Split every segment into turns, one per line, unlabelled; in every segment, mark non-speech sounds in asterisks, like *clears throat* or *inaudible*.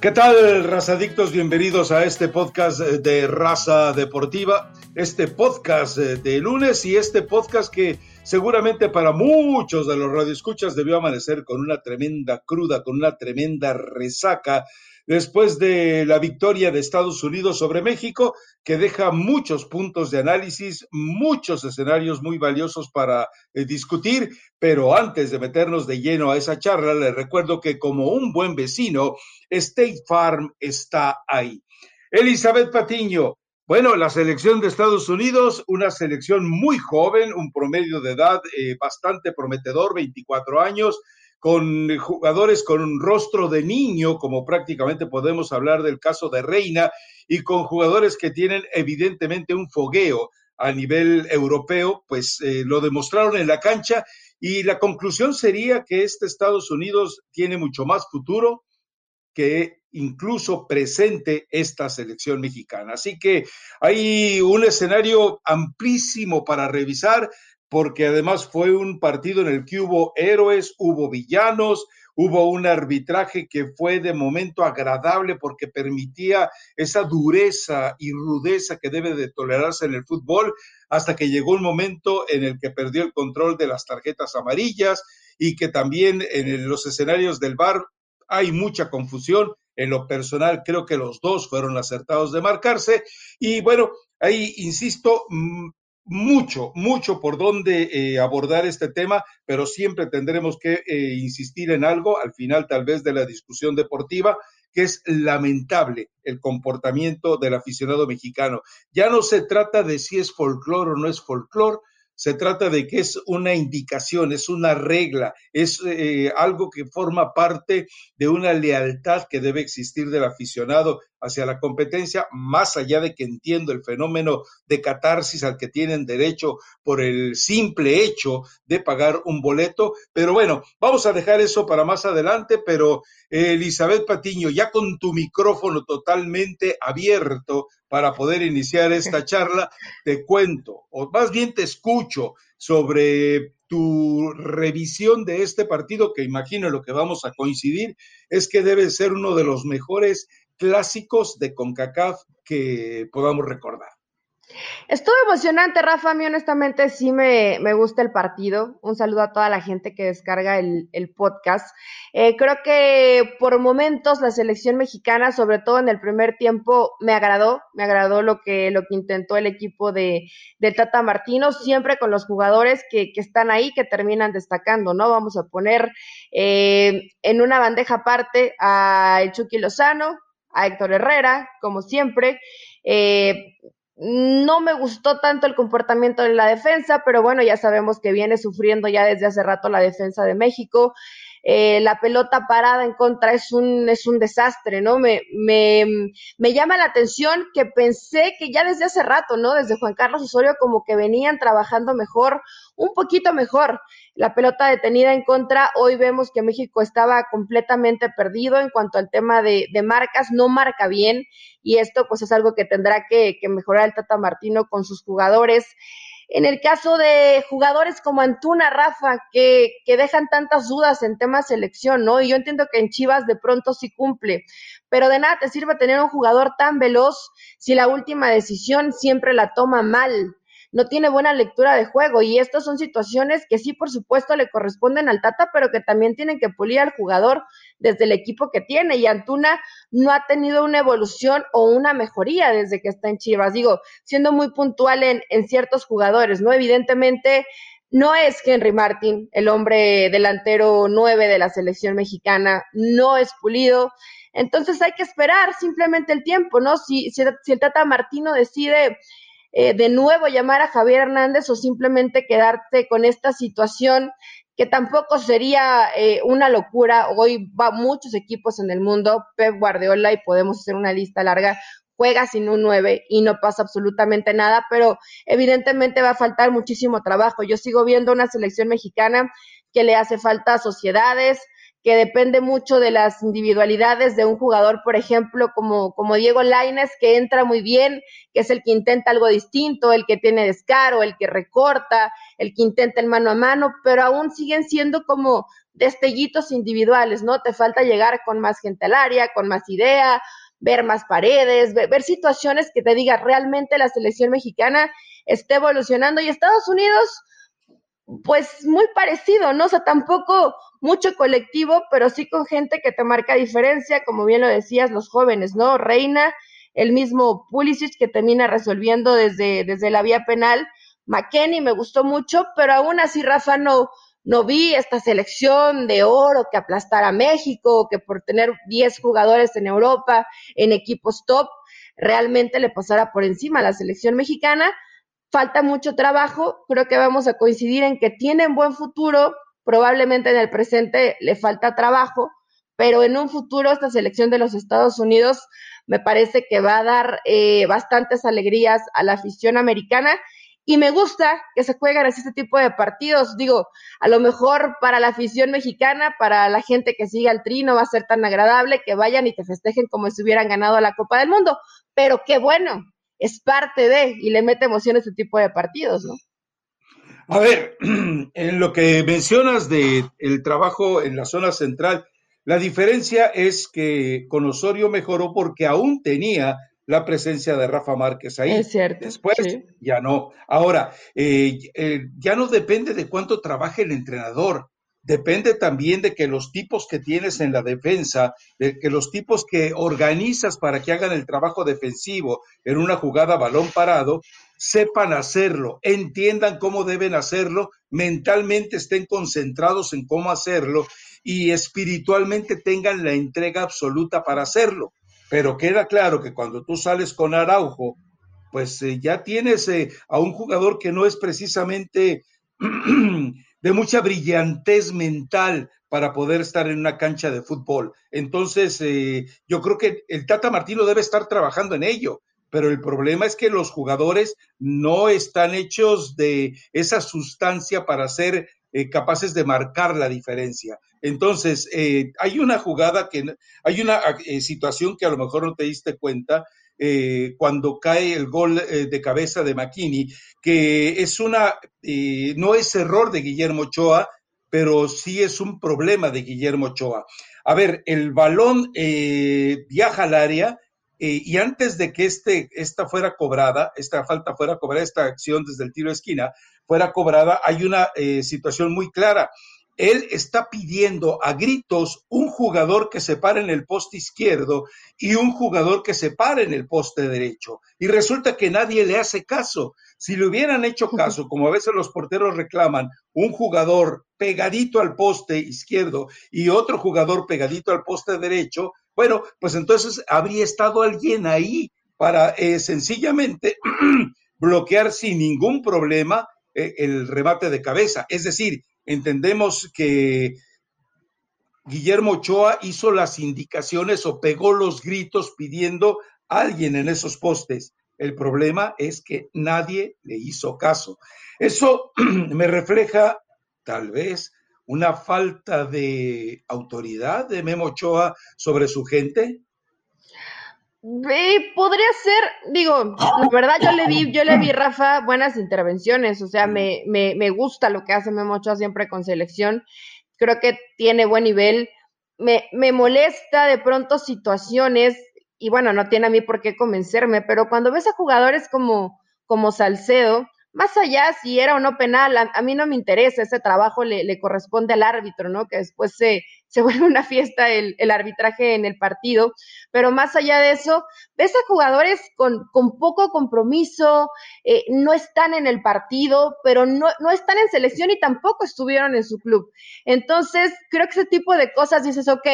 ¿Qué tal, razadictos? Bienvenidos a este podcast de Raza Deportiva, este podcast de lunes y este podcast que seguramente para muchos de los radioescuchas debió amanecer con una tremenda cruda, con una tremenda resaca después de la victoria de Estados Unidos sobre México, que deja muchos puntos de análisis, muchos escenarios muy valiosos para eh, discutir, pero antes de meternos de lleno a esa charla, les recuerdo que como un buen vecino, State Farm está ahí. Elizabeth Patiño, bueno, la selección de Estados Unidos, una selección muy joven, un promedio de edad eh, bastante prometedor, 24 años, con jugadores con un rostro de niño, como prácticamente podemos hablar del caso de Reina, y con jugadores que tienen evidentemente un fogueo a nivel europeo, pues eh, lo demostraron en la cancha y la conclusión sería que este Estados Unidos tiene mucho más futuro que incluso presente esta selección mexicana. Así que hay un escenario amplísimo para revisar porque además fue un partido en el que hubo héroes, hubo villanos, hubo un arbitraje que fue de momento agradable porque permitía esa dureza y rudeza que debe de tolerarse en el fútbol, hasta que llegó un momento en el que perdió el control de las tarjetas amarillas y que también en los escenarios del bar hay mucha confusión. En lo personal, creo que los dos fueron acertados de marcarse. Y bueno, ahí, insisto, mm, mucho, mucho por dónde eh, abordar este tema, pero siempre tendremos que eh, insistir en algo al final tal vez de la discusión deportiva, que es lamentable el comportamiento del aficionado mexicano. Ya no se trata de si es folclore o no es folclore, se trata de que es una indicación, es una regla, es eh, algo que forma parte de una lealtad que debe existir del aficionado hacia la competencia, más allá de que entiendo el fenómeno de catarsis al que tienen derecho por el simple hecho de pagar un boleto. Pero bueno, vamos a dejar eso para más adelante, pero eh, Elizabeth Patiño, ya con tu micrófono totalmente abierto para poder iniciar esta *laughs* charla, te cuento, o más bien te escucho sobre tu revisión de este partido, que imagino lo que vamos a coincidir, es que debe ser uno de los mejores clásicos de CONCACAF que podamos recordar.
Estuvo emocionante, Rafa. A mí, honestamente, sí me, gusta el partido. Un saludo a toda la gente que descarga el, podcast. Eh, creo que por momentos la selección mexicana, sobre todo en el primer tiempo, me agradó. Me agradó lo que, lo que intentó el equipo de, Tata Martino, siempre con los jugadores que, están ahí, que terminan destacando, ¿no? Vamos a poner eh, en una bandeja aparte a Chucky Lozano, a Héctor Herrera, como siempre. Eh, no me gustó tanto el comportamiento de la defensa, pero bueno, ya sabemos que viene sufriendo ya desde hace rato la defensa de México. Eh, la pelota parada en contra es un, es un desastre, ¿no? Me, me, me llama la atención que pensé que ya desde hace rato, ¿no? Desde Juan Carlos Osorio como que venían trabajando mejor, un poquito mejor. La pelota detenida en contra, hoy vemos que México estaba completamente perdido en cuanto al tema de, de marcas, no marca bien y esto pues es algo que tendrá que, que mejorar el Tata Martino con sus jugadores. En el caso de jugadores como Antuna, Rafa, que, que dejan tantas dudas en tema selección, ¿no? Y yo entiendo que en Chivas de pronto sí cumple, pero de nada te sirve tener un jugador tan veloz si la última decisión siempre la toma mal no tiene buena lectura de juego y estas son situaciones que sí, por supuesto, le corresponden al Tata, pero que también tienen que pulir al jugador desde el equipo que tiene y Antuna no ha tenido una evolución o una mejoría desde que está en Chivas, digo, siendo muy puntual en, en ciertos jugadores, ¿no? Evidentemente, no es Henry Martin, el hombre delantero nueve de la selección mexicana, no es pulido. Entonces hay que esperar simplemente el tiempo, ¿no? Si, si, si el Tata Martino decide eh, de nuevo llamar a Javier Hernández o simplemente quedarte con esta situación que tampoco sería eh, una locura. Hoy va muchos equipos en el mundo, Pep Guardiola, y podemos hacer una lista larga, juega sin un 9 y no pasa absolutamente nada, pero evidentemente va a faltar muchísimo trabajo. Yo sigo viendo una selección mexicana que le hace falta sociedades, que depende mucho de las individualidades de un jugador, por ejemplo, como, como Diego Laines, que entra muy bien, que es el que intenta algo distinto, el que tiene descaro, el que recorta, el que intenta el mano a mano, pero aún siguen siendo como destellitos individuales, ¿no? Te falta llegar con más gente al área, con más idea, ver más paredes, ver, situaciones que te diga realmente la selección mexicana está evolucionando y Estados Unidos, pues muy parecido, ¿no? O sea, tampoco mucho colectivo, pero sí con gente que te marca diferencia, como bien lo decías, los jóvenes, ¿no? Reina, el mismo Pulisic que termina resolviendo desde, desde la vía penal. McKenny me gustó mucho, pero aún así Rafa no, no vi esta selección de oro que aplastara a México, que por tener 10 jugadores en Europa, en equipos top, realmente le pasara por encima a la selección mexicana. Falta mucho trabajo, creo que vamos a coincidir en que tienen buen futuro, probablemente en el presente le falta trabajo, pero en un futuro esta selección de los Estados Unidos me parece que va a dar eh, bastantes alegrías a la afición americana y me gusta que se jueguen así este tipo de partidos. Digo, a lo mejor para la afición mexicana, para la gente que sigue al tri, no va a ser tan agradable que vayan y te festejen como si hubieran ganado la Copa del Mundo. Pero qué bueno, es parte de y le mete emoción a este tipo de partidos, ¿no?
A ver, *clears throat* en lo que mencionas de el trabajo en la zona central, la diferencia es que con Osorio mejoró porque aún tenía la presencia de Rafa Márquez ahí.
Es cierto.
Después ya no. Ahora, eh, eh, ya no depende de cuánto trabaje el entrenador. Depende también de que los tipos que tienes en la defensa, de que los tipos que organizas para que hagan el trabajo defensivo en una jugada balón parado, sepan hacerlo, entiendan cómo deben hacerlo, mentalmente estén concentrados en cómo hacerlo y espiritualmente tengan la entrega absoluta para hacerlo. Pero queda claro que cuando tú sales con Araujo, pues eh, ya tienes eh, a un jugador que no es precisamente *clears throat* de mucha brillantez mental para poder estar en una cancha de fútbol. Entonces, eh, yo creo que el Tata Martino debe estar trabajando en ello, pero el problema es que los jugadores no están hechos de esa sustancia para ser eh, capaces de marcar la diferencia. Entonces, eh, hay una jugada que, hay una eh, situación que a lo mejor no te diste cuenta, cuando cae el gol de cabeza de McKinney, que es una, no es error de Guillermo Ochoa, pero sí es un problema de Guillermo Ochoa. A ver, el balón viaja al área, y antes de que este, esta fuera cobrada, esta falta fuera cobrada, esta acción desde el tiro de esquina, fuera cobrada, hay una eh, situación muy clara. Él está pidiendo a gritos un jugador que se pare en el poste izquierdo y un jugador que se pare en el poste derecho. Y resulta que nadie le hace caso. Si le hubieran hecho caso, como a veces los porteros reclaman, un jugador pegadito al poste izquierdo y otro jugador pegadito al poste derecho, bueno, pues entonces habría estado alguien ahí para eh, sencillamente *clears throat* bloquear sin ningún problema eh, el remate de cabeza. Es decir, entendemos que Guillermo Ochoa hizo las indicaciones o pegó los gritos pidiendo a alguien en esos postes. El problema es que nadie le hizo caso. Eso *clears throat* me refleja tal vez una falta de autoridad de Memo Ochoa sobre su gente,
podría ser, digo, la verdad yo le vi, yo le vi, Rafa, buenas intervenciones, o sea, me, me, me gusta lo que hace Memo Ochoa siempre con selección, creo que tiene buen nivel, me, me molesta de pronto situaciones, y bueno, no tiene a mí por qué convencerme, pero cuando ves a jugadores como, como Salcedo, más allá si era o no penal, a, mí no me interesa, ese trabajo le, le, corresponde al árbitro, ¿no? Que después se, *laughs* se vuelve una fiesta el, el, arbitraje en el partido, pero más allá de eso, ves a jugadores con, con poco compromiso, eh, no están en el partido, pero no, no están en selección y tampoco estuvieron en su club. Entonces, creo que ese tipo de cosas dices, ok,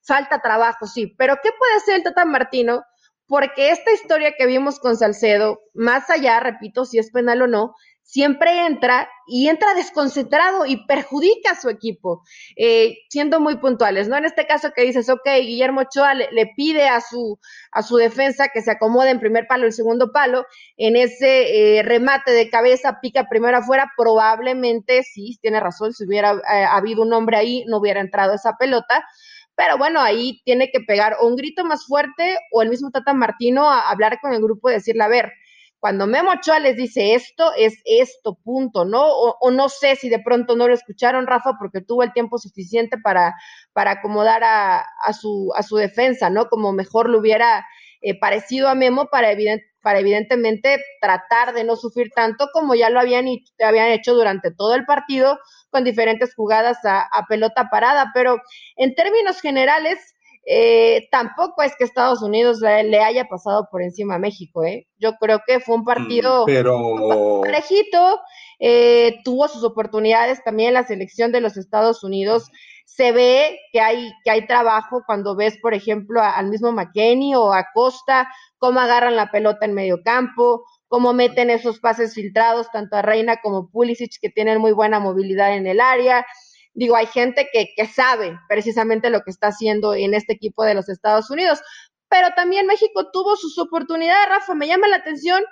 falta trabajo, sí, pero ¿qué puede hacer el Tata Martino? Porque esta historia que vimos con Salcedo, más allá, repito, si es penal o no, siempre entra y entra desconcentrado y perjudica a su equipo, eh, siendo muy puntuales, ¿no? En este caso que dices, ok, Guillermo Ochoa le, pide a su, a su defensa que se acomode en primer palo, el segundo palo, en ese eh, remate de cabeza, pica primero afuera, probablemente, sí, tiene razón, si hubiera eh, habido un hombre ahí, no hubiera entrado esa pelota, pero bueno, ahí tiene que pegar o un grito más fuerte o el mismo Tata Martino a hablar con el grupo y decirle, a ver, cuando Memo Ochoa les dice esto, es esto, punto, ¿no? O, no sé si de pronto no lo escucharon, Rafa, porque tuvo el tiempo suficiente para, para acomodar a, a, su, a su defensa, ¿no? Como mejor lo hubiera eh, parecido a Memo para, para evidentemente tratar de no sufrir tanto como ya lo habían, habían hecho durante todo el partido con diferentes jugadas a, pelota parada. Pero en términos generales, eh, tampoco es que Estados Unidos le, haya pasado por encima a México, ¿eh? Yo creo que fue un partido
mm, pero...
parejito, eh, tuvo sus oportunidades también la selección de los Estados Unidos se ve que hay, que hay trabajo cuando ves, por ejemplo, al mismo McKenny o a Costa, cómo agarran la pelota en medio campo, cómo meten esos pases filtrados, tanto a Reina como Pulisic, que tienen muy buena movilidad en el área. Digo, hay gente que, que sabe precisamente lo que está haciendo en este equipo de los Estados Unidos, pero también México tuvo sus oportunidades, Rafa, me llama la atención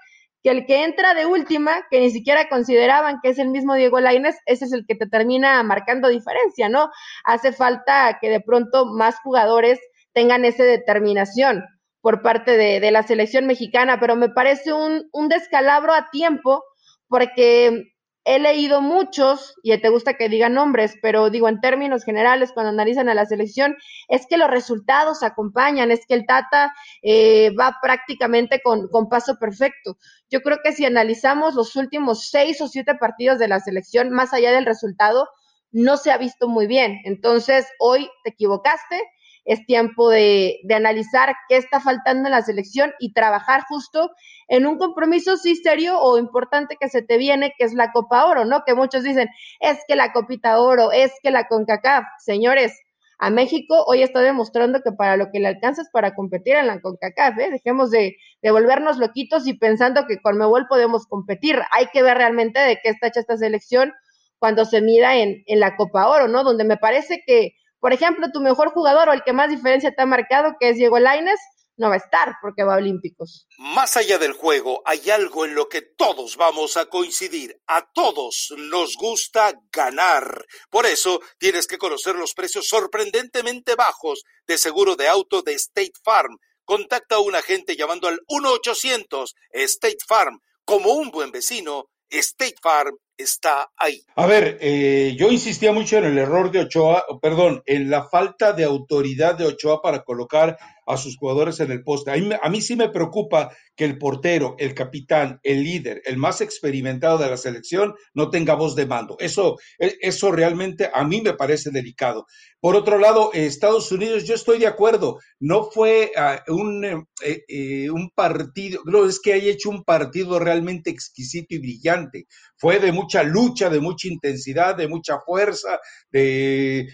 que el que entra de última, que ni siquiera consideraban que es el mismo Diego Lainez, ese es el que te termina marcando diferencia, ¿no? Hace falta que de pronto más jugadores tengan esa determinación por parte de, de la selección mexicana, pero me parece un, un descalabro a tiempo porque he leído muchos, y te gusta que digan nombres, pero digo en términos generales, cuando analizan a la selección, es que los resultados acompañan, es que el Tata eh, va prácticamente con, con, paso perfecto. Yo creo que si analizamos los últimos seis o siete partidos de la selección, más allá del resultado, no se ha visto muy bien. Entonces, hoy te equivocaste, es tiempo de, analizar qué está faltando en la selección y trabajar justo en un compromiso sí serio o importante que se te viene, que es la Copa Oro, ¿no? Que muchos dicen, es que la Copita Oro, es que la CONCACAF. Señores, a México hoy está demostrando que para lo que le alcanza es para competir en la CONCACAF, ¿eh? Dejemos de, de volvernos loquitos y pensando que con Mebol podemos competir. Hay que ver realmente de qué está hecha esta selección cuando se mida en, en la Copa Oro, ¿no? Donde me parece que por ejemplo, tu mejor jugador o el que más diferencia te ha marcado, que es Diego Laines, no va a estar porque va a Olímpicos.
Más allá del juego, hay algo en lo que todos vamos a coincidir. A todos nos gusta ganar. Por eso tienes que conocer los precios sorprendentemente bajos de seguro de auto de State Farm. Contacta a un agente llamando al 1-800 State Farm. Como un buen vecino, State Farm está ahí.
A ver, eh, yo insistía mucho en el error de Ochoa, perdón, en la falta de autoridad de Ochoa para colocar a sus jugadores en el poste. A mí, sí me preocupa que el portero, el capitán, el líder, el más experimentado de la selección no tenga voz de mando. Eso, e, eso realmente a mí me parece delicado. Por otro lado, Estados Unidos, yo estoy de acuerdo, no fue ah, un, eh, eh, un partido, no es que haya hecho un partido realmente exquisito y brillante. Fue de mucha lucha, de mucha intensidad, de mucha fuerza, de,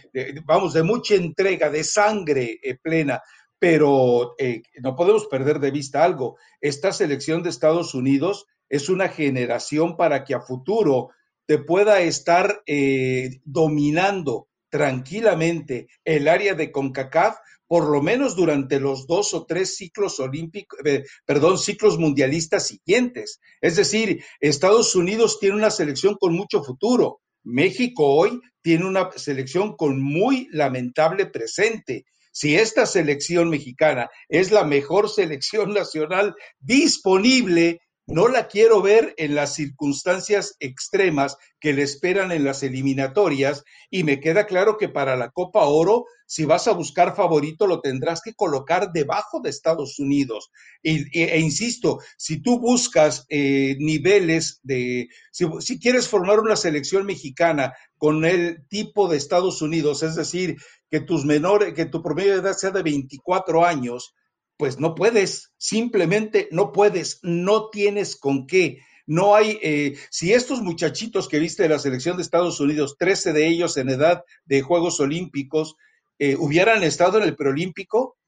vamos, de mucha entrega, de sangre eh, plena pero eh, no podemos perder de vista algo. Esta selección de Estados Unidos es una generación para que a futuro te pueda estar eh, dominando tranquilamente el área de CONCACAF, por lo menos durante los dos o tres ciclos olímpicos, eh, perdón, ciclos mundialistas siguientes. Es decir, Estados Unidos tiene una selección con mucho futuro. México hoy tiene una selección con muy lamentable presente si esta selección mexicana es la mejor selección nacional disponible, no la quiero ver en las circunstancias extremas que le esperan en las eliminatorias y me queda claro que para la Copa Oro, si vas a buscar favorito, lo tendrás que colocar debajo de Estados Unidos. e, insisto, si tú buscas eh, niveles de, si, si quieres formar una selección mexicana con el tipo de Estados Unidos, es decir, que tus menores, que tu promedio de edad sea de 24 años, pues no puedes, simplemente no puedes, no tienes con qué. No hay, eh, si estos muchachitos que viste de la selección de Estados Unidos, 13 de ellos en edad de Juegos Olímpicos, eh, hubieran estado en el preolímpico,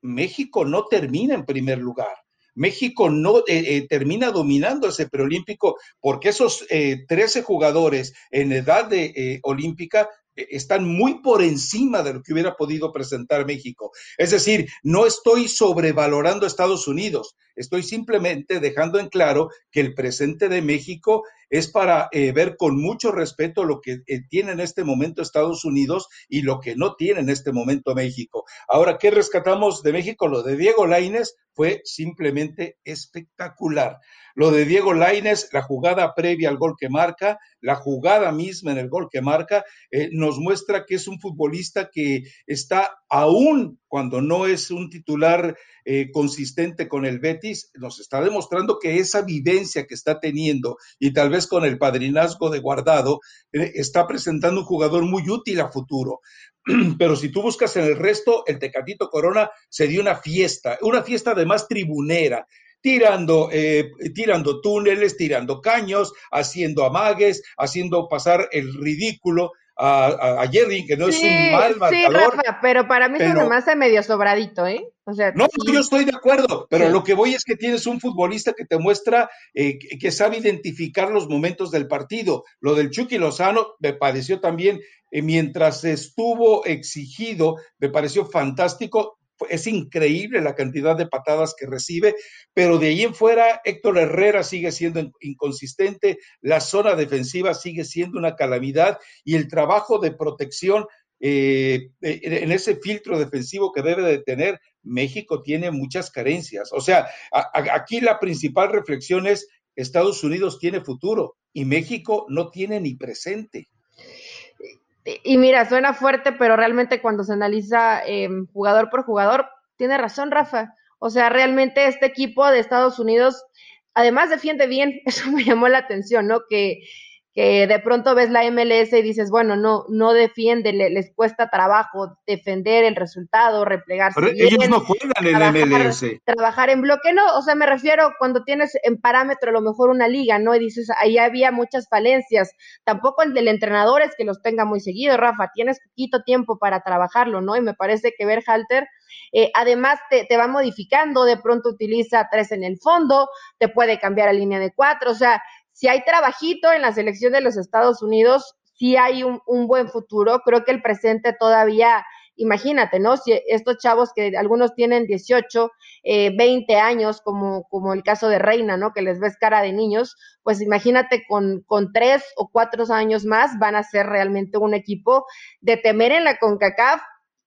México no termina en primer lugar. México no eh, termina dominando ese preolímpico porque esos 13 jugadores en edad de olímpica e-, están muy por encima de lo que hubiera podido presentar México. Es decir, no estoy sobrevalorando a Estados Unidos, estoy simplemente dejando en claro que el presente de México es para eh, ver con mucho respeto lo que eh, tiene en este momento Estados Unidos y lo que no tiene en este momento México. Ahora, ¿qué rescatamos de México? Lo de Diego Laines, fue simplemente espectacular. Lo de Diego Laines, la jugada previa al gol que marca, la jugada misma en el gol que marca, eh, nos muestra que es un futbolista que está aún cuando no es un titular eh, consistente con el Betis, nos está demostrando que esa vivencia que está teniendo y tal vez con el padrinazgo de guardado, eh, está presentando un jugador muy útil a futuro. *clears throat* Pero si tú buscas en el resto, el Tecatito Corona se dio una fiesta, una fiesta además tribunera, tirando, eh, tirando túneles, tirando caños, haciendo amagues, haciendo pasar el ridículo a, a, Jerry, que no es un mal marcador.
Sí, Rafa, pero para mí pero, se me medio sobradito, ¿eh?
O sea, no, yo estoy de acuerdo, pero lo que voy es que tienes un futbolista que te muestra eh, que sabe identificar los momentos del partido. Lo del Chucky Lozano me pareció también, eh, mientras estuvo exigido, me pareció fantástico es increíble la cantidad de patadas que recibe, pero de ahí en fuera Héctor Herrera sigue siendo inconsistente, la zona defensiva sigue siendo una calamidad y el trabajo de protección eh, en ese filtro defensivo que debe de tener México tiene muchas carencias. O sea, aquí la principal reflexión es Estados Unidos tiene futuro y México no tiene ni presente.
Y mira, suena fuerte, pero realmente cuando se analiza eh, jugador por jugador, tiene razón Rafa. O sea, realmente este equipo de Estados Unidos, además defiende bien, *laughs* eso me llamó la atención, ¿no? Que que de pronto ves la MLS y dices, bueno, no, no defiende, le, les cuesta trabajo defender el resultado, replegarse.
Pero bien, ellos no juegan en trabajar, MLS.
Trabajar en bloque, no, o sea, me refiero cuando tienes en parámetro a lo mejor una liga, ¿no? Y dices, ahí había muchas falencias. Tampoco el del entrenador es que los tenga muy seguido, Rafa, tienes poquito tiempo para trabajarlo, ¿no? Y me parece que Berhalter, eh, además te, te va modificando, de pronto utiliza tres en el fondo, te puede cambiar a línea de cuatro, o sea, si hay trabajito en la selección de los Estados Unidos, sí hay un, un, buen futuro. Creo que el presente todavía, imagínate, ¿no? Si estos chavos que algunos tienen 18, eh, 20 años, como, como el caso de Reina, ¿no? Que les ves cara de niños, pues imagínate con, con tres o cuatro años más van a ser realmente un equipo de temer en la CONCACAF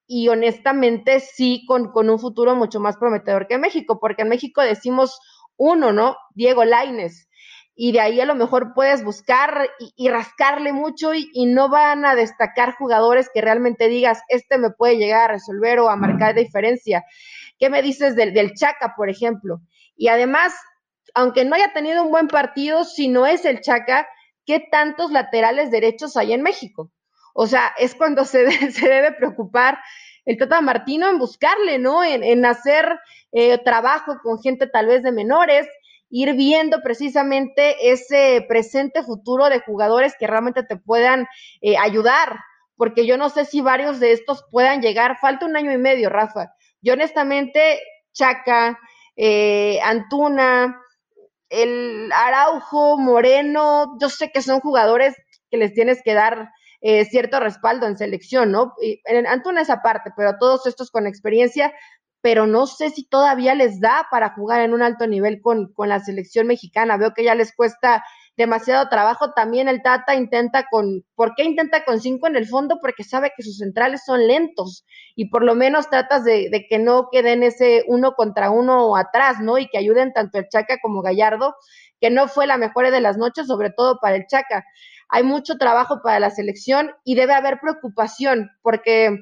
y honestamente sí con, con un futuro mucho más prometedor que México, porque en México decimos uno, ¿no? Diego Laines y de ahí a lo mejor puedes buscar y, rascarle mucho y, y, no van a destacar jugadores que realmente digas, este me puede llegar a resolver o a marcar diferencia. ¿Qué me dices del, del Chaca, por ejemplo? Y además, aunque no haya tenido un buen partido, si no es el Chaca, ¿qué tantos laterales derechos hay en México? O sea, es cuando se, *laughs* se debe preocupar el Tata Martino en buscarle, ¿no? En, en hacer eh, trabajo con gente tal vez de menores, ir viendo precisamente ese presente futuro de jugadores que realmente te puedan eh, ayudar, porque yo no sé si varios de estos puedan llegar, falta un año y medio, Rafa. Yo honestamente, Chaca, eh, Antuna, el Araujo, Moreno, yo sé que son jugadores que les tienes que dar eh, cierto respaldo en selección, ¿no? Y en Antuna esa parte, pero todos estos con experiencia pero no sé si todavía les da para jugar en un alto nivel con, con la selección mexicana. Veo que ya les cuesta demasiado trabajo. También el Tata intenta con, ¿por qué intenta con cinco en el fondo? Porque sabe que sus centrales son lentos y por lo menos tratas de, de que no queden ese uno contra uno atrás, ¿no? Y que ayuden tanto el Chaca como Gallardo, que no fue la mejor de las noches, sobre todo para el Chaca. Hay mucho trabajo para la selección y debe haber preocupación porque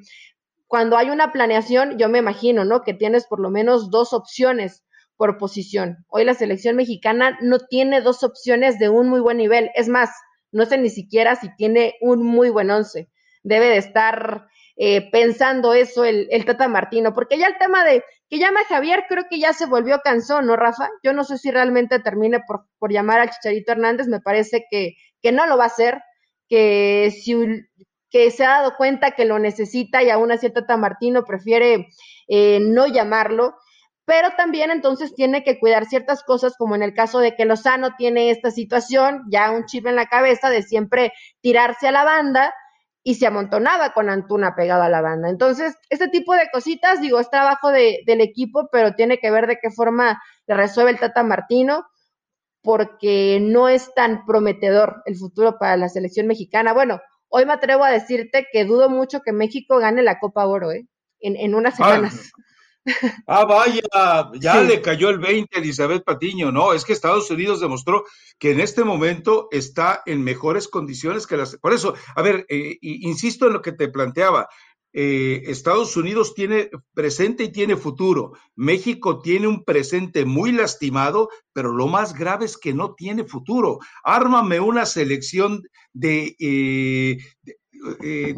cuando hay una planeación, yo me imagino, ¿no? Que tienes por lo menos dos opciones por posición. Hoy la selección mexicana no tiene dos opciones de un muy buen nivel. Es más, no sé ni siquiera si tiene un muy buen once. Debe de estar eh, pensando eso el, el, Tata Martino, porque ya el tema de que llama a Javier creo que ya se volvió cansón, ¿no, Rafa? Yo no sé si realmente termine por, por llamar al Chicharito Hernández, me parece que, que no lo va a hacer, que si que se ha dado cuenta que lo necesita y aún así el Tata Martino prefiere eh, no llamarlo, pero también entonces tiene que cuidar ciertas cosas, como en el caso de que Lozano tiene esta situación, ya un chip en la cabeza de siempre tirarse a la banda y se amontonaba con Antuna pegado a la banda. Entonces, este tipo de cositas, digo, es trabajo de, del equipo, pero tiene que ver de qué forma le resuelve el Tata Martino, porque no es tan prometedor el futuro para la selección mexicana. Bueno, hoy me atrevo a decirte que dudo mucho que México gane la Copa Oro, ¿eh? En, en unas semanas. *laughs*
Ah, vaya, ya le cayó el 20 a Elizabeth Patiño. No, es que Estados Unidos demostró que en este momento está en mejores condiciones que las. Por eso, a ver, eh, insisto en lo que te planteaba. Eh, Estados Unidos tiene presente y tiene futuro. México tiene un presente muy lastimado, pero lo más grave es que no tiene futuro. Ármame una selección de, eh,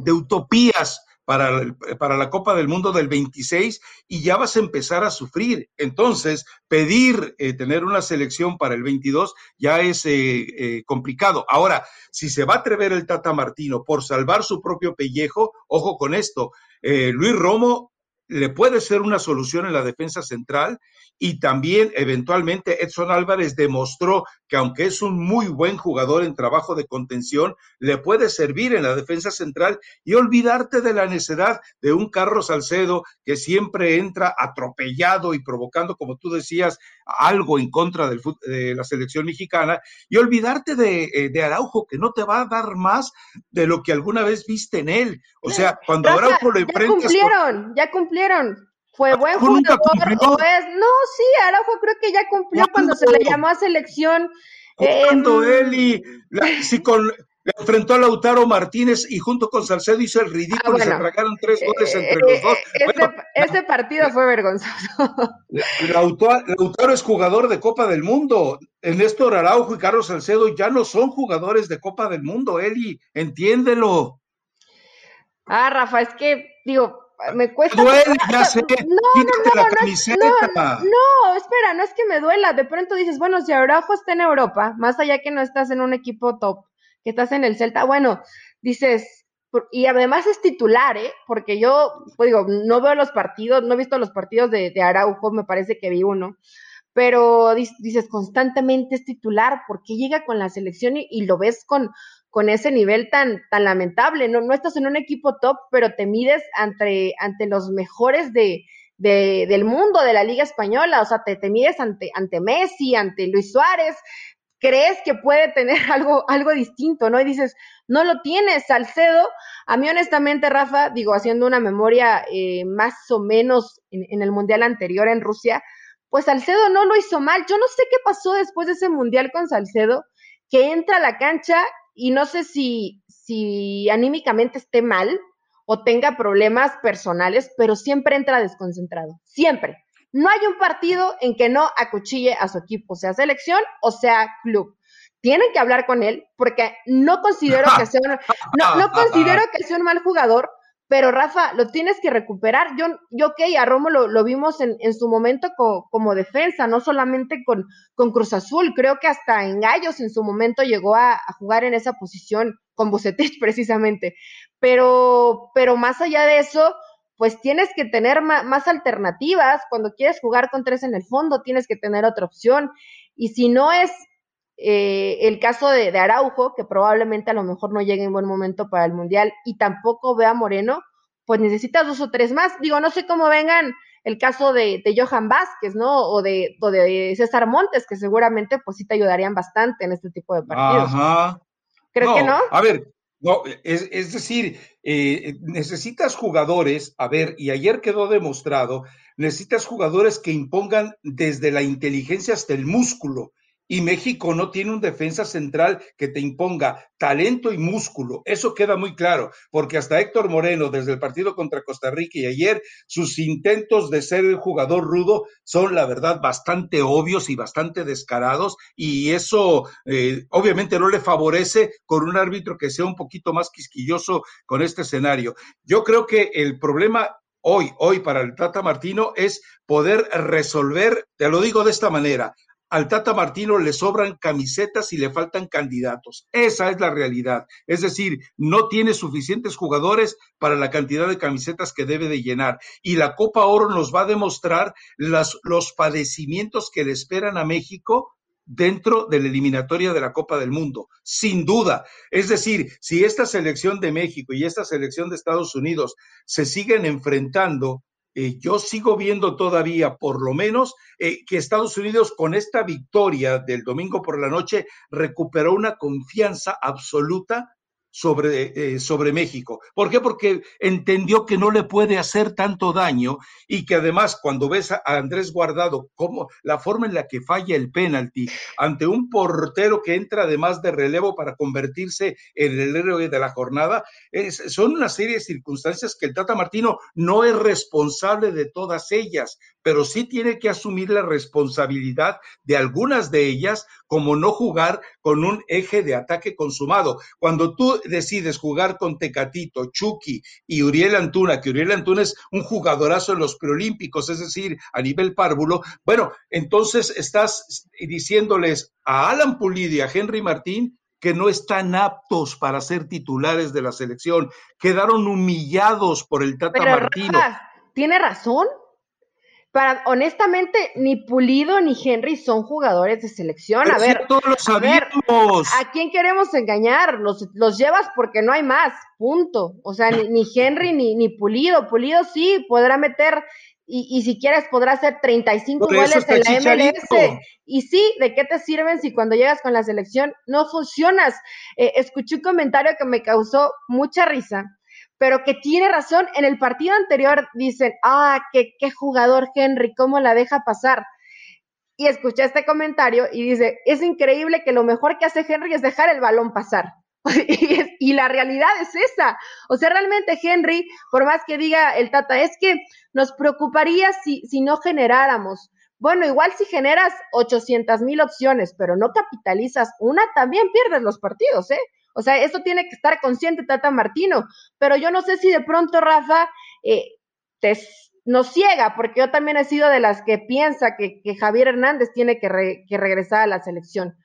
de utopías para, para la Copa del Mundo del 26 y ya vas a empezar a sufrir. Entonces, pedir eh, tener una selección para el 22 ya es eh, eh, complicado. Ahora, si se va a atrever el Tata Martino por salvar su propio pellejo, ojo con esto, Luis Romo le puede ser una solución en la defensa central y también eventualmente Edson Álvarez demostró que aunque es un muy buen jugador en trabajo de contención, le puede servir en la defensa central y olvidarte de la necedad de un Carlos Salcedo que siempre entra atropellado y provocando, como tú decías, algo en contra del, de la selección mexicana y olvidarte de, eh, de, Araujo que no te va a dar más de lo que alguna vez viste en él. O sea, cuando Araujo lo enfrentas...
Ya cumplieron, ya cumplieron fue buen jugador o es, no, sí, Araujo creo que ya cumplió cuando se le llamó a selección.
Cuando eh, y si con le enfrentó a Lautaro Martínez y junto con Salcedo hizo el ridículo y se tragaron tres goles eh, entre los dos.
Eh, ese, partido fue vergonzoso.
Lautaro, Lautaro, es jugador de Copa del Mundo. Néstor Araujo y Carlos Salcedo ya no son jugadores de Copa del Mundo, Eli, entiéndelo.
Ah, Rafa, es que, digo, me cuesta.
Duele, ya sé. No, no,
no, no, no, espera, no es que me duela. De pronto dices, bueno, si Araujo está en Europa, más allá que no estás en un equipo top, que estás en el Celta, bueno, dices, y además es titular, ¿eh? Porque yo, pues digo, no veo los partidos, no he visto los partidos de, de Araujo, me parece que vi uno pero dices constantemente es titular, porque llega con la selección y, lo ves con, con ese nivel tan, tan lamentable? No, no estás en un equipo top, pero te mides ante, ante los mejores de, del mundo, de la Liga Española, o sea, te, te mides ante, ante Messi, ante Luis Suárez, crees que puede tener *laughs* algo, algo distinto, ¿no? Y dices, no lo tienes, Salcedo. A mí, honestamente, Rafa, digo, haciendo una memoria eh, más o menos en, el Mundial anterior en Rusia, pues Salcedo no lo hizo mal. Yo no sé qué pasó después de ese mundial con Salcedo, que entra a la cancha y no sé si, si anímicamente esté mal o tenga problemas personales, pero siempre entra desconcentrado, siempre. No hay un partido en que no acuchille a su equipo, sea selección o sea club. Tienen que hablar con él porque no considero que sea no, *laughs* no considero que sea un mal jugador, pero Rafa, lo tienes que recuperar. Yo, yo ok, a Romo lo, vimos en, en, su momento como defensa, no solamente con, con, Cruz Azul, creo que hasta en Gallos en su momento llegó a, jugar en esa posición, con Bucetich *laughs* precisamente. Pero, pero más allá de eso, pues tienes que tener más alternativas. Cuando quieres jugar con tres en el fondo, tienes que tener otra opción. Y si no es eh, el caso de, Araujo, que probablemente a lo mejor no llegue en buen momento para el Mundial, y tampoco vea Moreno, pues necesitas dos o tres más. Digo, no sé cómo vengan el caso de, Johan Vázquez, ¿no? O de, de César Montes, que seguramente pues sí te ayudarían bastante en este tipo de partidos. Ajá. ¿Crees que no?
A ver, no, es, es decir, eh, necesitas jugadores, a ver, y ayer quedó demostrado, necesitas jugadores que impongan desde la inteligencia hasta el músculo y México no tiene un defensa central que te imponga talento y músculo. Eso queda muy claro, porque hasta Héctor Moreno, desde el partido contra Costa Rica y ayer, sus intentos de ser el jugador rudo son, la verdad, bastante obvios y bastante descarados, y eso eh, obviamente no le favorece con un árbitro que sea un poquito más quisquilloso con este escenario. Yo creo que el problema hoy, hoy para el Tata Martino es poder resolver, te lo digo de esta manera, al Tata Martino le sobran camisetas y le faltan candidatos. Esa es la realidad. Es decir, no tiene suficientes jugadores para la cantidad de camisetas que debe de llenar. Y la Copa Oro nos va a demostrar los padecimientos que le esperan a México dentro de la eliminatoria de la Copa del Mundo, sin duda. Es decir, si esta selección de México y esta selección de Estados Unidos se siguen enfrentando eh, yo sigo viendo todavía, por lo menos, eh, que Estados Unidos con esta victoria del domingo por la noche recuperó una confianza absoluta sobre, eh, sobre México. ¿Por qué? Porque entendió que no le puede hacer tanto daño y que además cuando ves a Andrés Guardado, como la forma en la que falla el penalti ante un portero que entra además de relevo para convertirse en el héroe de la jornada, son una serie de circunstancias que el Tata Martino no es responsable de todas ellas, pero sí tiene que asumir la responsabilidad de algunas de ellas, como no jugar con un eje de ataque consumado. Cuando tú decides jugar con Tecatito, Chucky y Uriel Antuna, que Uriel Antuna es un jugadorazo en los preolímpicos, es decir, a nivel párvulo, bueno, entonces estás diciéndoles a Alan Pulido y a Henry Martín que no están aptos para ser titulares de la selección, quedaron humillados por el Tata Martino.
¿Tiene razón? Para, honestamente, ni Pulido ni Henry son jugadores de selección. a ver,
todos lo sabemos.
A, quién queremos engañar? Los, los llevas porque no hay más, punto. O sea, ni, ni Henry ni, ni Pulido. Pulido sí podrá meter y, y, si quieres podrá hacer 35 goles en la MLS. Y sí, ¿de qué te sirven si cuando llegas con la selección no funcionas? Eh, escuché un comentario que me causó mucha risa, pero que tiene razón. En el partido anterior dicen, ah, qué, qué jugador Henry, ¿cómo la deja pasar? Y escuché este comentario y dice, es increíble que lo mejor que hace Henry es dejar el balón pasar. *laughs* y, la realidad es esa. O sea, realmente Henry, por más que diga el Tata, es que nos preocuparía si, si no generáramos. Bueno, igual si generas 800 mil opciones, pero no capitalizas una, también pierdes los partidos, ¿eh? O sea, eso tiene que estar consciente Tata Martino. Pero yo no sé si de pronto, Rafa, eh, te, nos ciega, porque yo también he sido de las que piensa que, Javier Hernández tiene que, que regresar a la selección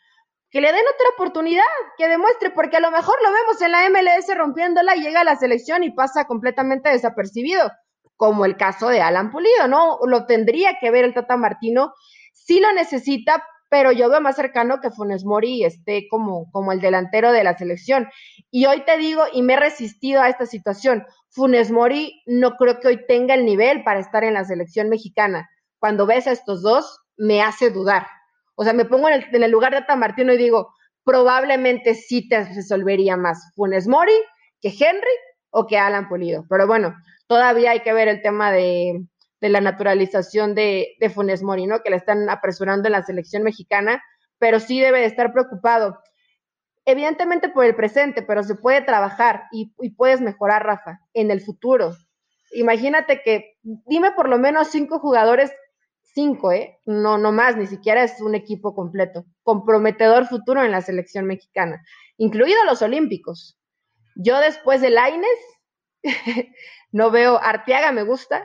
que le den otra oportunidad, que demuestre, porque a lo mejor lo vemos en la MLS rompiéndola llega a la selección y pasa completamente desapercibido, como el caso de Alan Pulido, ¿no? Lo tendría que ver el Tata Martino, sí lo necesita, pero yo veo más cercano que Funes Mori esté como, como el delantero de la selección. Y hoy te digo, y me he resistido a esta situación, Funes Mori no creo que hoy tenga el nivel para estar en la selección mexicana. Cuando ves a estos dos, me hace dudar. O sea, me pongo en el, lugar de Martino y digo, probablemente sí te resolvería más Funes Mori que Henry o que Alan Pulido. Pero bueno, todavía hay que ver el tema de, la naturalización de, Funes Mori, ¿no? Que le están apresurando en la selección mexicana, pero sí debe de estar preocupado. Evidentemente por el presente, pero se puede trabajar y, puedes mejorar, Rafa, en el futuro. Imagínate que, dime por lo menos cinco jugadores cinco, ¿eh? No, no más, ni siquiera es un equipo completo. Comprometedor futuro en la selección mexicana, incluidos los olímpicos. Yo después de Laines, *laughs* no veo, Arteaga me gusta,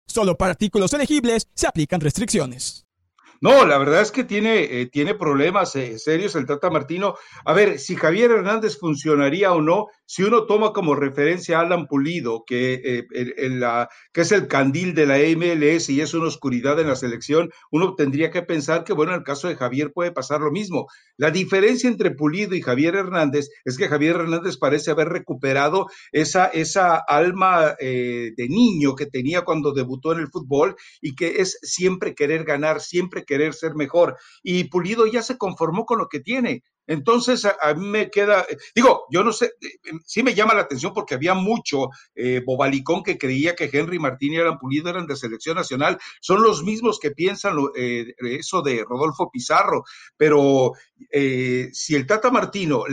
Solo para artículos elegibles se aplican restricciones.
No, la verdad es que tiene, eh, tiene problemas eh, serios el Tata Martino. A ver, si Javier Hernández funcionaría o no, si uno toma como referencia a Alan Pulido, que, eh, es el candil de la MLS y es una oscuridad en la selección, uno tendría que pensar que, bueno, en el caso de Javier puede pasar lo mismo. La diferencia entre Pulido y Javier Hernández es que Javier Hernández parece haber recuperado esa, esa alma de niño que tenía cuando debutó en el fútbol y que es siempre querer ganar, siempre querer ser mejor. Y Pulido ya se conformó con lo que tiene. Entonces, a, mí me queda, digo, yo no sé, eh, eh, sí me llama la atención porque había mucho eh, bobalicón que creía que Henry Martín y Alan Pulido eran de selección nacional. Son los mismos que piensan eso de Rodolfo Pizarro, pero si el Tata Martino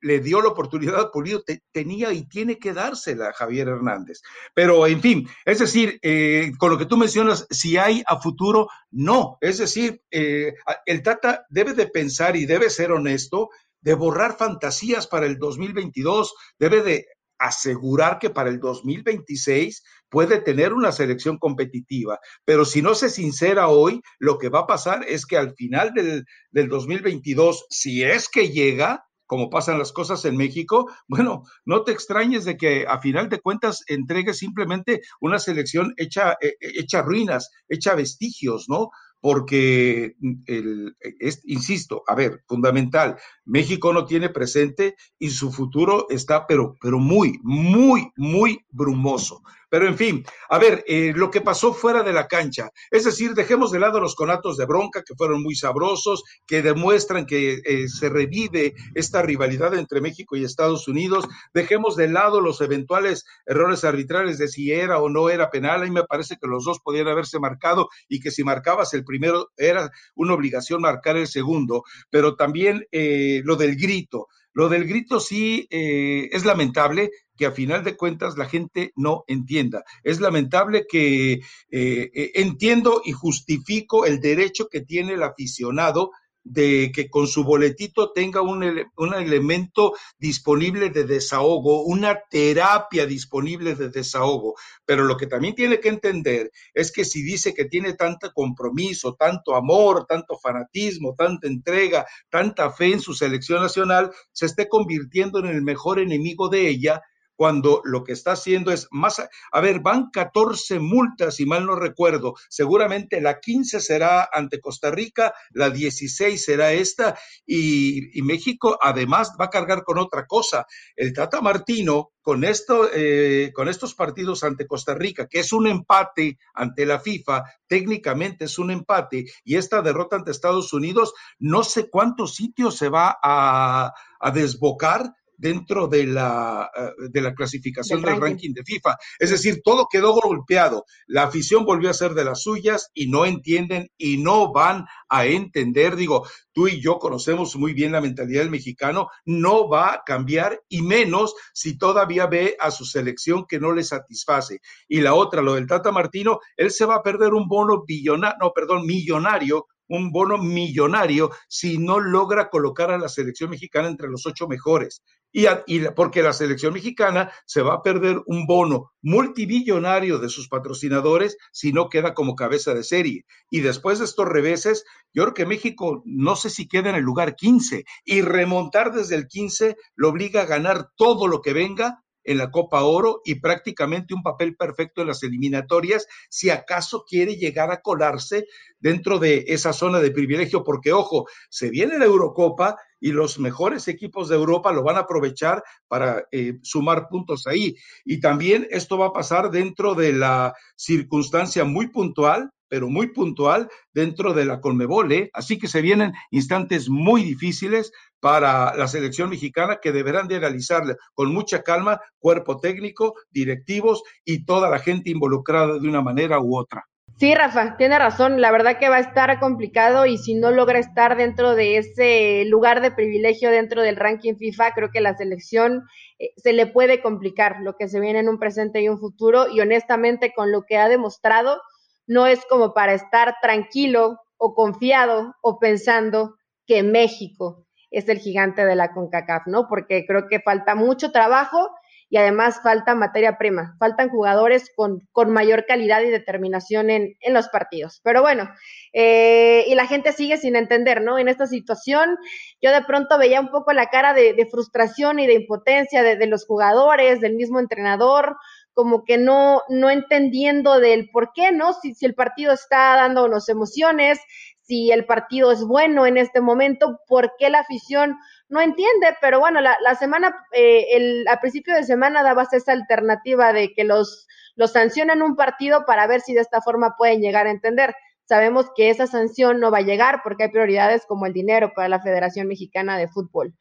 le dio la oportunidad a Pulido, tenía y tiene que dársela a Javier Hernández. Pero, en fin, es decir, eh, con lo que tú mencionas, si hay a futuro, no. Es decir, eh, el Tata debe de pensar y debe ser honesto de borrar fantasías para el 2022, debe de asegurar que para el 2026 puede tener una selección competitiva, pero si no se sincera hoy, lo que va a pasar es que al final del, del 2022, si es que llega, como pasan las cosas en México, *laughs* bueno, no te extrañes de que a final de cuentas entregue simplemente una selección hecha, eh, eh, hecha ruinas, hecha vestigios, ¿no? Porque, el, es, insisto, a ver, fundamental, México no tiene presente y su futuro está, pero, pero muy, muy, muy brumoso. Pero en fin, a ver, eh, lo que pasó fuera de la cancha, es decir, dejemos de lado los conatos de bronca que fueron muy sabrosos, que demuestran que eh, se revive esta rivalidad entre México y Estados Unidos, dejemos de lado los eventuales errores arbitrales de si era o no era penal, a mí me parece que los dos podían haberse marcado y que si marcabas el primero era una obligación marcar el segundo, pero también eh, lo del grito. Lo del grito sí es lamentable, que a final de cuentas la gente no entienda. Es lamentable que eh, eh, entiendo y justifico el derecho que tiene el aficionado de que con su boletito tenga un, un, elemento disponible de desahogo, una terapia disponible de desahogo. Pero lo que también tiene que entender es que si dice que tiene tanto compromiso, tanto amor, tanto fanatismo, tanta entrega, tanta fe en su selección nacional, se esté convirtiendo en el mejor enemigo de ella cuando lo que está haciendo es más, a ver, van 14 multas, si mal no recuerdo, seguramente la 15 será ante Costa Rica, la 16 será esta, y, México además va a cargar con otra cosa. El Tata Martino, con, esto, eh, con estos partidos ante Costa Rica, que es un empate ante la FIFA, técnicamente es un empate, y esta derrota ante Estados Unidos, no sé cuántos sitios se va a, a desbocar dentro de la, eh, de la clasificación del, ranking. de FIFA. Es decir, todo quedó golpeado. La afición volvió a ser de las suyas y no entienden y no van a entender. Digo, tú y yo conocemos muy bien la mentalidad del mexicano, no va a cambiar y menos si todavía ve a su selección que no le satisface. Y la otra, lo del Tata Martino, él se va a perder un bono billonario, no, perdón, millonario un bono millonario si no logra colocar a la selección mexicana entre los ocho mejores. Y, porque la selección mexicana se va a perder un bono multibillonario de sus patrocinadores si no queda como cabeza de serie. Y después de estos reveses, yo creo que México no sé si queda en el lugar 15 y remontar desde el 15 lo obliga a ganar todo lo que venga en la Copa Oro y prácticamente un papel perfecto en las eliminatorias, si acaso quiere llegar a colarse dentro de esa zona de privilegio, porque ojo, se viene la Eurocopa y los mejores equipos de Europa lo van a aprovechar para eh, sumar puntos ahí. Y también esto va a pasar dentro de la circunstancia muy puntual pero muy puntual dentro de la Conmebol. ¿eh? Así que se vienen instantes muy difíciles para la selección mexicana que deberán de realizarle con mucha calma cuerpo técnico, directivos y toda la gente involucrada de una manera u otra.
Sí, Rafa, tiene razón. La verdad que va a estar complicado y si no logra estar dentro de ese lugar de privilegio dentro del ranking FIFA, creo que la selección eh, se le puede complicar lo que se viene en un presente y un futuro. Y honestamente, con lo que ha demostrado, no es como para estar tranquilo o confiado o pensando que México es el gigante de la CONCACAF, ¿no? Porque creo que falta mucho trabajo y además falta materia prima, faltan jugadores con, con mayor calidad y determinación en, en los partidos. Pero bueno, eh, y la gente sigue sin entender, ¿no? En esta situación, yo de pronto veía un poco la cara de, de frustración y de impotencia de, de, los jugadores, del mismo entrenador, como que no, no entendiendo del por qué, ¿no? Si, si el partido está dándonos emociones, si el partido es bueno en este momento, por qué la afición no entiende, pero bueno, la, la semana, eh, el, a principio de semana dabas esa alternativa de que los, los sancionan un partido para ver si de esta forma pueden llegar a entender. Sabemos que esa sanción no va a llegar porque hay prioridades como el dinero para la Federación Mexicana de Fútbol,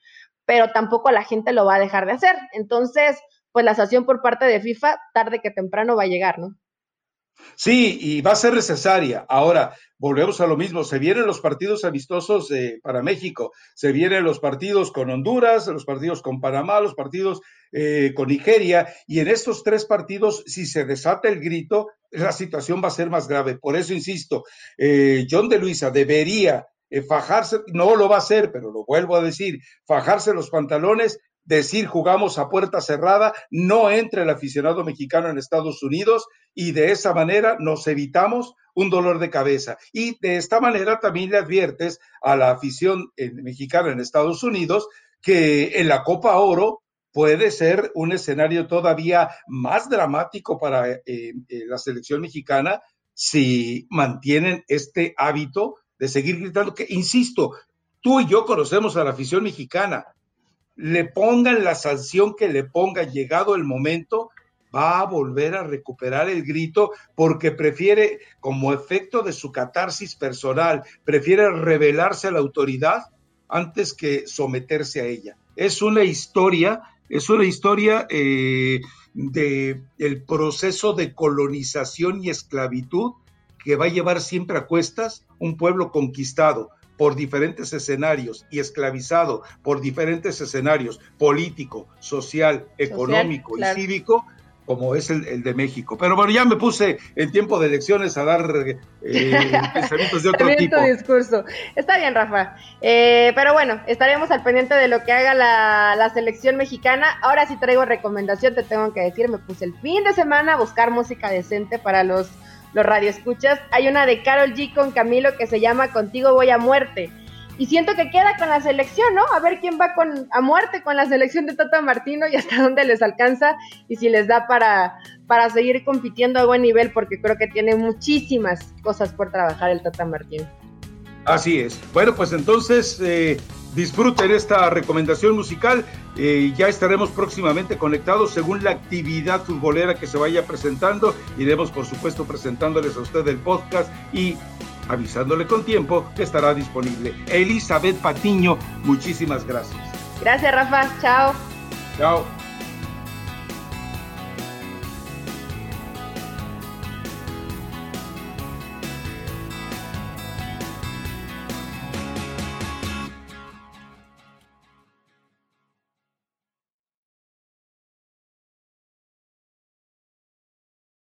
pero tampoco la gente lo va a dejar de hacer. Entonces, pues la sanción por parte de FIFA tarde que temprano va a llegar, ¿no?
Sí, y va a ser necesaria. Ahora, volvemos a lo mismo, se vienen los partidos amistosos eh, para México, se vienen los partidos con Honduras, los partidos con Panamá, los partidos eh, con Nigeria, y en estos tres partidos, si se desata el grito, la situación va a ser más grave. Por eso insisto, eh, John de Luisa debería fajarse, no lo va a hacer, pero lo vuelvo a decir, fajarse los pantalones decir jugamos a puerta cerrada, no entre el aficionado mexicano en Estados Unidos y de esa manera nos evitamos un dolor de cabeza. Y de esta manera también le adviertes a la afición eh, mexicana en Estados Unidos que en la Copa Oro puede ser un escenario todavía más dramático para eh, eh, la selección mexicana si mantienen este hábito de seguir gritando, que insisto, tú y yo conocemos a la afición mexicana, le pongan la sanción que le ponga llegado el momento, va a volver a recuperar el grito porque prefiere, como efecto de su catarsis personal, prefiere revelarse a la autoridad antes que someterse a ella. Es una historia, es una historia eh, de el proceso de colonización y esclavitud que va a llevar siempre a cuestas un pueblo conquistado, por diferentes escenarios y esclavizado por diferentes escenarios político, social, económico y cívico, como es el, de México. Pero bueno, ya me puse en tiempo de elecciones a dar eh, *laughs* pensamientos de otro tipo.
discurso. Está bien, Rafa. Eh, pero bueno, estaremos al pendiente de lo que haga la, la, selección mexicana. Ahora sí traigo recomendación, te tengo que decir, me puse el fin de semana a buscar música decente para los los radioescuchas, hay una de Carol G con Camilo que se llama Contigo voy a muerte. Y siento que queda con la selección, ¿no? A ver quién va con, a muerte con la selección de Tata Martino y hasta *laughs* dónde les alcanza y si les da para, para seguir compitiendo a buen nivel, porque creo que tiene muchísimas cosas por trabajar el Tata Martino.
Así es. Bueno, pues entonces eh, disfruten esta recomendación musical. Eh, ya estaremos próximamente conectados según la actividad futbolera que se vaya presentando. Iremos, por supuesto, presentándoles a usted el podcast y avisándole con tiempo que estará disponible. Elizabeth Patiño, muchísimas gracias.
Gracias, Rafa. Chao.
Chao.